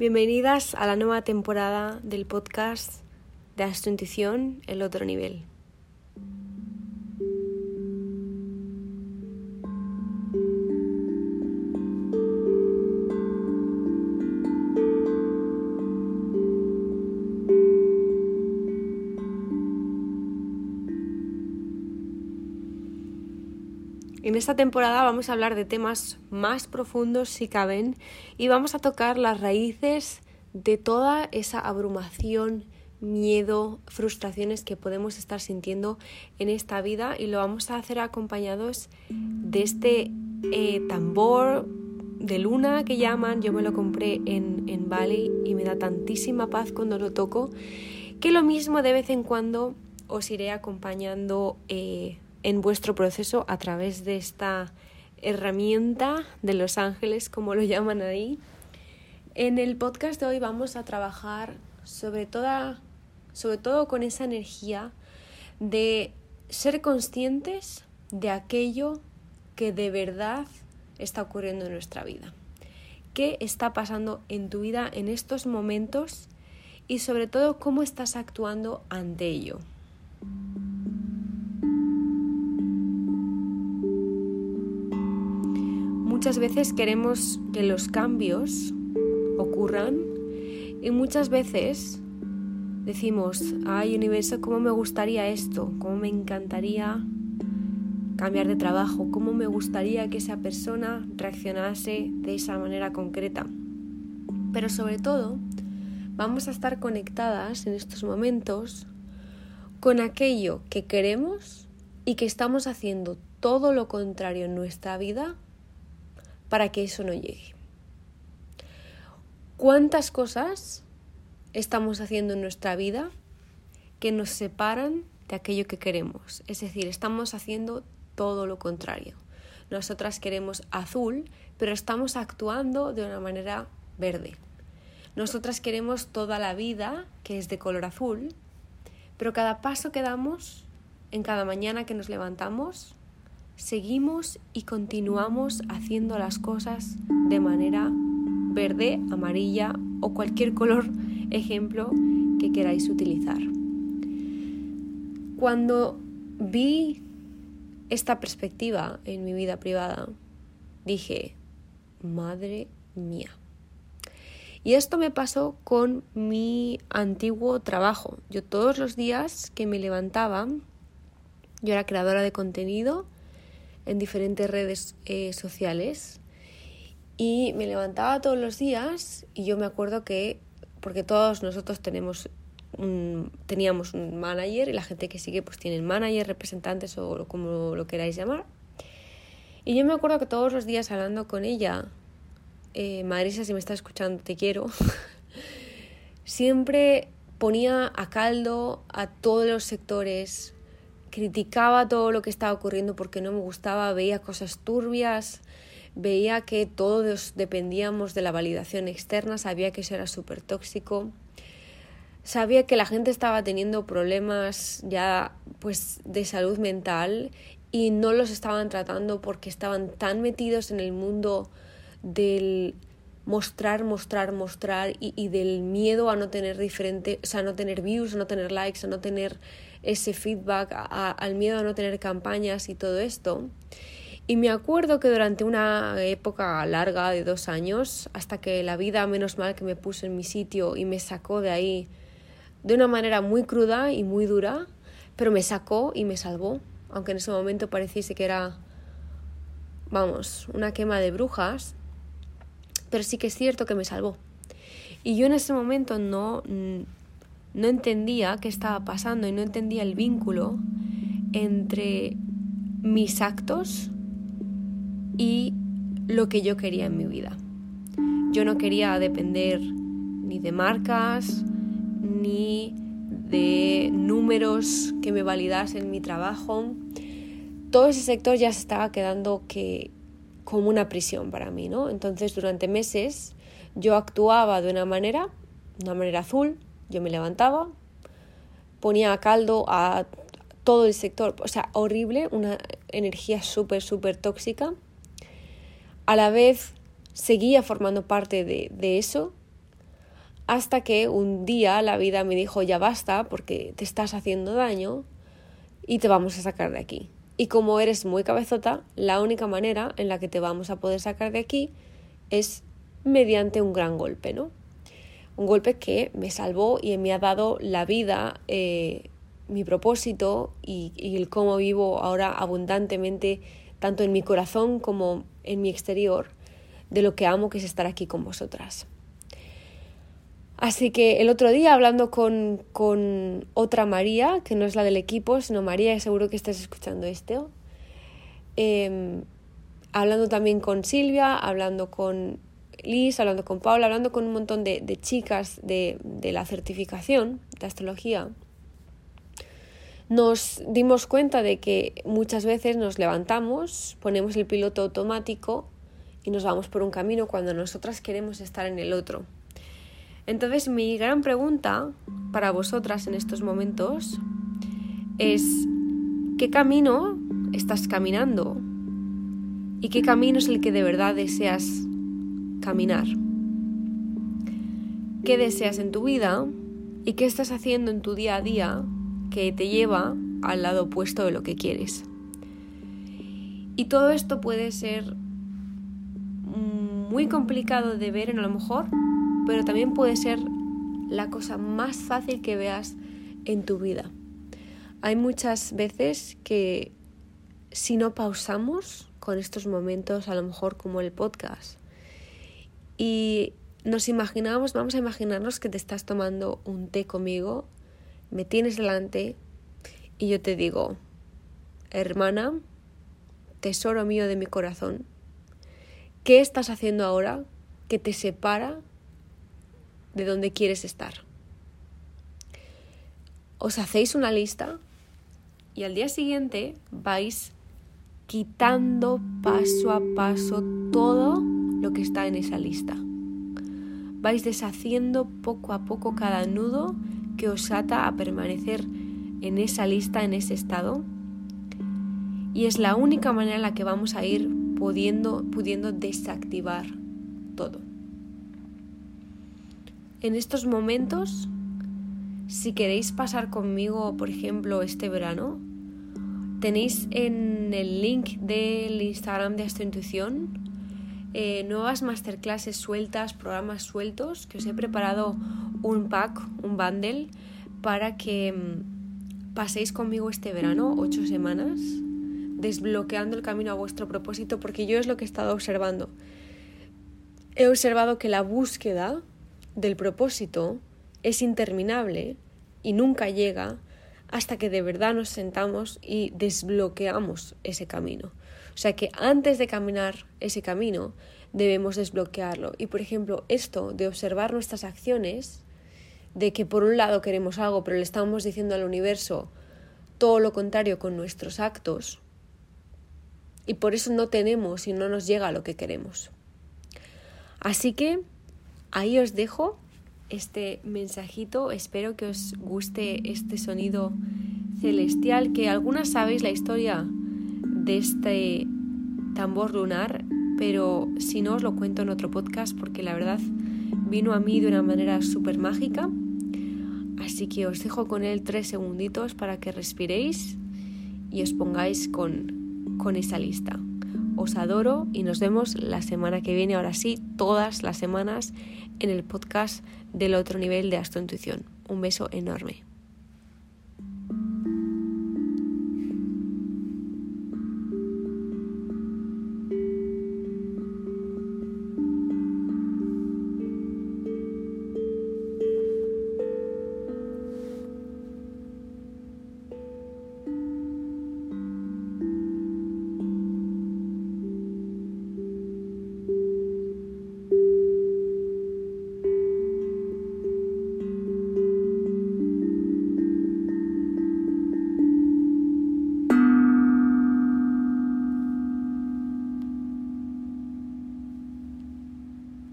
Bienvenidas a la nueva temporada del podcast de Astrointuición, el otro nivel. En esta temporada vamos a hablar de temas más profundos si caben y vamos a tocar las raíces de toda esa abrumación, miedo, frustraciones que podemos estar sintiendo en esta vida y lo vamos a hacer acompañados de este eh, tambor de luna que llaman, yo me lo compré en, en Bali y me da tantísima paz cuando lo toco, que lo mismo de vez en cuando os iré acompañando eh, en vuestro proceso a través de esta herramienta de los ángeles, como lo llaman ahí. En el podcast de hoy vamos a trabajar sobre, sobre todo con esa energía de ser conscientes de aquello que de verdad está ocurriendo en nuestra vida. ¿Qué está pasando en tu vida en estos momentos? Y sobre todo, cómo estás actuando ante ello. Muchas veces queremos que los cambios ocurran y muchas veces decimos, ay universo, ¿cómo me gustaría esto? ¿Cómo me encantaría cambiar de trabajo? ¿Cómo me gustaría que esa persona reaccionase de esa manera concreta? Pero sobre todo, vamos a estar conectadas en estos momentos con aquello que queremos y que estamos haciendo todo lo contrario en nuestra vida para que eso no llegue. ¿Cuántas cosas estamos haciendo en nuestra vida que nos separan de aquello que queremos? Es decir, estamos haciendo todo lo contrario. Nosotras queremos azul, pero estamos actuando de una manera verde. Nosotras queremos toda la vida que es de color azul, pero cada paso que damos, en cada mañana que nos levantamos, seguimos y continuamos haciendo las cosas de manera verde, amarilla o cualquier color ejemplo que queráis utilizar. Cuando vi esta perspectiva en mi vida privada, dije, madre mía. Y esto me pasó con mi antiguo trabajo. Yo todos los días que me levantaba, yo era creadora de contenido, en diferentes redes eh, sociales y me levantaba todos los días y yo me acuerdo que, porque todos nosotros tenemos teníamos un manager y la gente que sigue pues tienen manager, representantes o como lo queráis llamar. Y yo me acuerdo que todos los días hablando con ella, eh, si me está escuchando, te quiero, siempre ponía a caldo a todos los sectores, criticaba todo lo que estaba ocurriendo porque no me gustaba, veía cosas turbias, veía que todos dependíamos de la validación externa, sabía que eso era súper tóxico, sabía que la gente estaba teniendo problemas ya pues de salud mental y no los estaban tratando porque estaban tan metidos en el mundo del mostrar, mostrar, mostrar y, y del miedo a no tener diferente, o sea, no tener views, a no tener likes, a no tener ese feedback, al miedo a no tener campañas y todo esto. Y me acuerdo que durante una época larga de dos años, hasta que la vida, menos mal que me puso en mi sitio y me sacó de ahí de una manera muy cruda y muy dura, pero me sacó y me salvó, aunque en ese momento pareciese que era, vamos, una quema de brujas, pero sí que es cierto que me salvó. Y yo en ese momento no, no entendía qué estaba pasando y no entendía el vínculo entre mis actos y lo que yo quería en mi vida. Yo no quería depender ni de marcas, ni de números que me validasen mi trabajo. Todo ese sector ya se estaba quedando que como una prisión para mí, ¿no? Entonces, durante meses yo actuaba de una manera, una manera azul, yo me levantaba, ponía a caldo a todo el sector, o sea, horrible, una energía súper, súper tóxica. A la vez seguía formando parte de, de eso, hasta que un día la vida me dijo ya basta porque te estás haciendo daño y te vamos a sacar de aquí. Y como eres muy cabezota, la única manera en la que te vamos a poder sacar de aquí es mediante un gran golpe, ¿no? Un golpe que me salvó y me ha dado la vida, eh, mi propósito y, el cómo vivo ahora abundantemente, tanto en mi corazón como en mi exterior, de lo que amo que es estar aquí con vosotras. Así que el otro día hablando con, con, otra María, que no es la del equipo, sino María, seguro que estás escuchando esto, em, hablando también con Silvia, hablando con Liz, hablando con Paula, hablando con un montón de, chicas de la certificación de astrología, nos dimos cuenta de que muchas veces nos levantamos, ponemos el piloto automático y nos vamos por un camino cuando nosotras queremos estar en el otro. Entonces mi gran pregunta para vosotras en estos momentos es ¿qué camino estás caminando? ¿Y qué camino es el que de verdad deseas caminar? ¿Qué deseas en tu vida? ¿Y qué estás haciendo en tu día a día que te lleva al lado opuesto de lo que quieres? Y todo esto puede ser muy complicado de ver en a lo mejor pero también puede ser la cosa más fácil que veas en tu vida. Hay muchas veces que si no pausamos con estos momentos, a lo mejor como el podcast, y nos imaginamos, vamos a imaginarnos que te estás tomando un té conmigo, me tienes delante y yo te digo, hermana, tesoro mío de mi corazón, ¿qué estás haciendo ahora que te separa de dónde quieres estar. Os hacéis una lista y al día siguiente vais quitando paso a paso todo lo que está en esa lista. Vais deshaciendo poco a poco cada nudo que os ata a permanecer en esa lista, en ese estado. Y es la única manera en la que vamos a ir pudiendo, pudiendo desactivar todo en estos momentos, si queréis pasar conmigo, por ejemplo, este verano, tenéis en el link del Instagram de Astrointuición eh, nuevas masterclasses sueltas, programas sueltos, que os he preparado un pack, un bundle, para que mm, paséis conmigo este verano, ocho semanas, desbloqueando el camino a vuestro propósito, porque yo es lo que he estado observando. He observado que la búsqueda del propósito es interminable y nunca llega hasta que de verdad nos sentamos y desbloqueamos ese camino. Sea que antes de caminar ese camino debemos desbloquearlo. Y por ejemplo, esto de observar nuestras acciones, de que por un lado queremos algo, pero le estamos diciendo al universo todo lo contrario con nuestros actos, y por eso no tenemos y no nos llega lo que queremos. Así que Ahí os dejo este mensajito. Espero que os guste este sonido celestial, que algunas sabéis la historia de este tambor lunar, pero si no os lo cuento en otro podcast porque la verdad vino a mí de una manera súper mágica. Así que os dejo con él tres segunditos para que respiréis y os pongáis con, con esa lista. Os adoro y nos vemos la semana que viene, ahora sí, todas las semanas en el podcast del otro nivel de Astrointuición. Un beso enorme.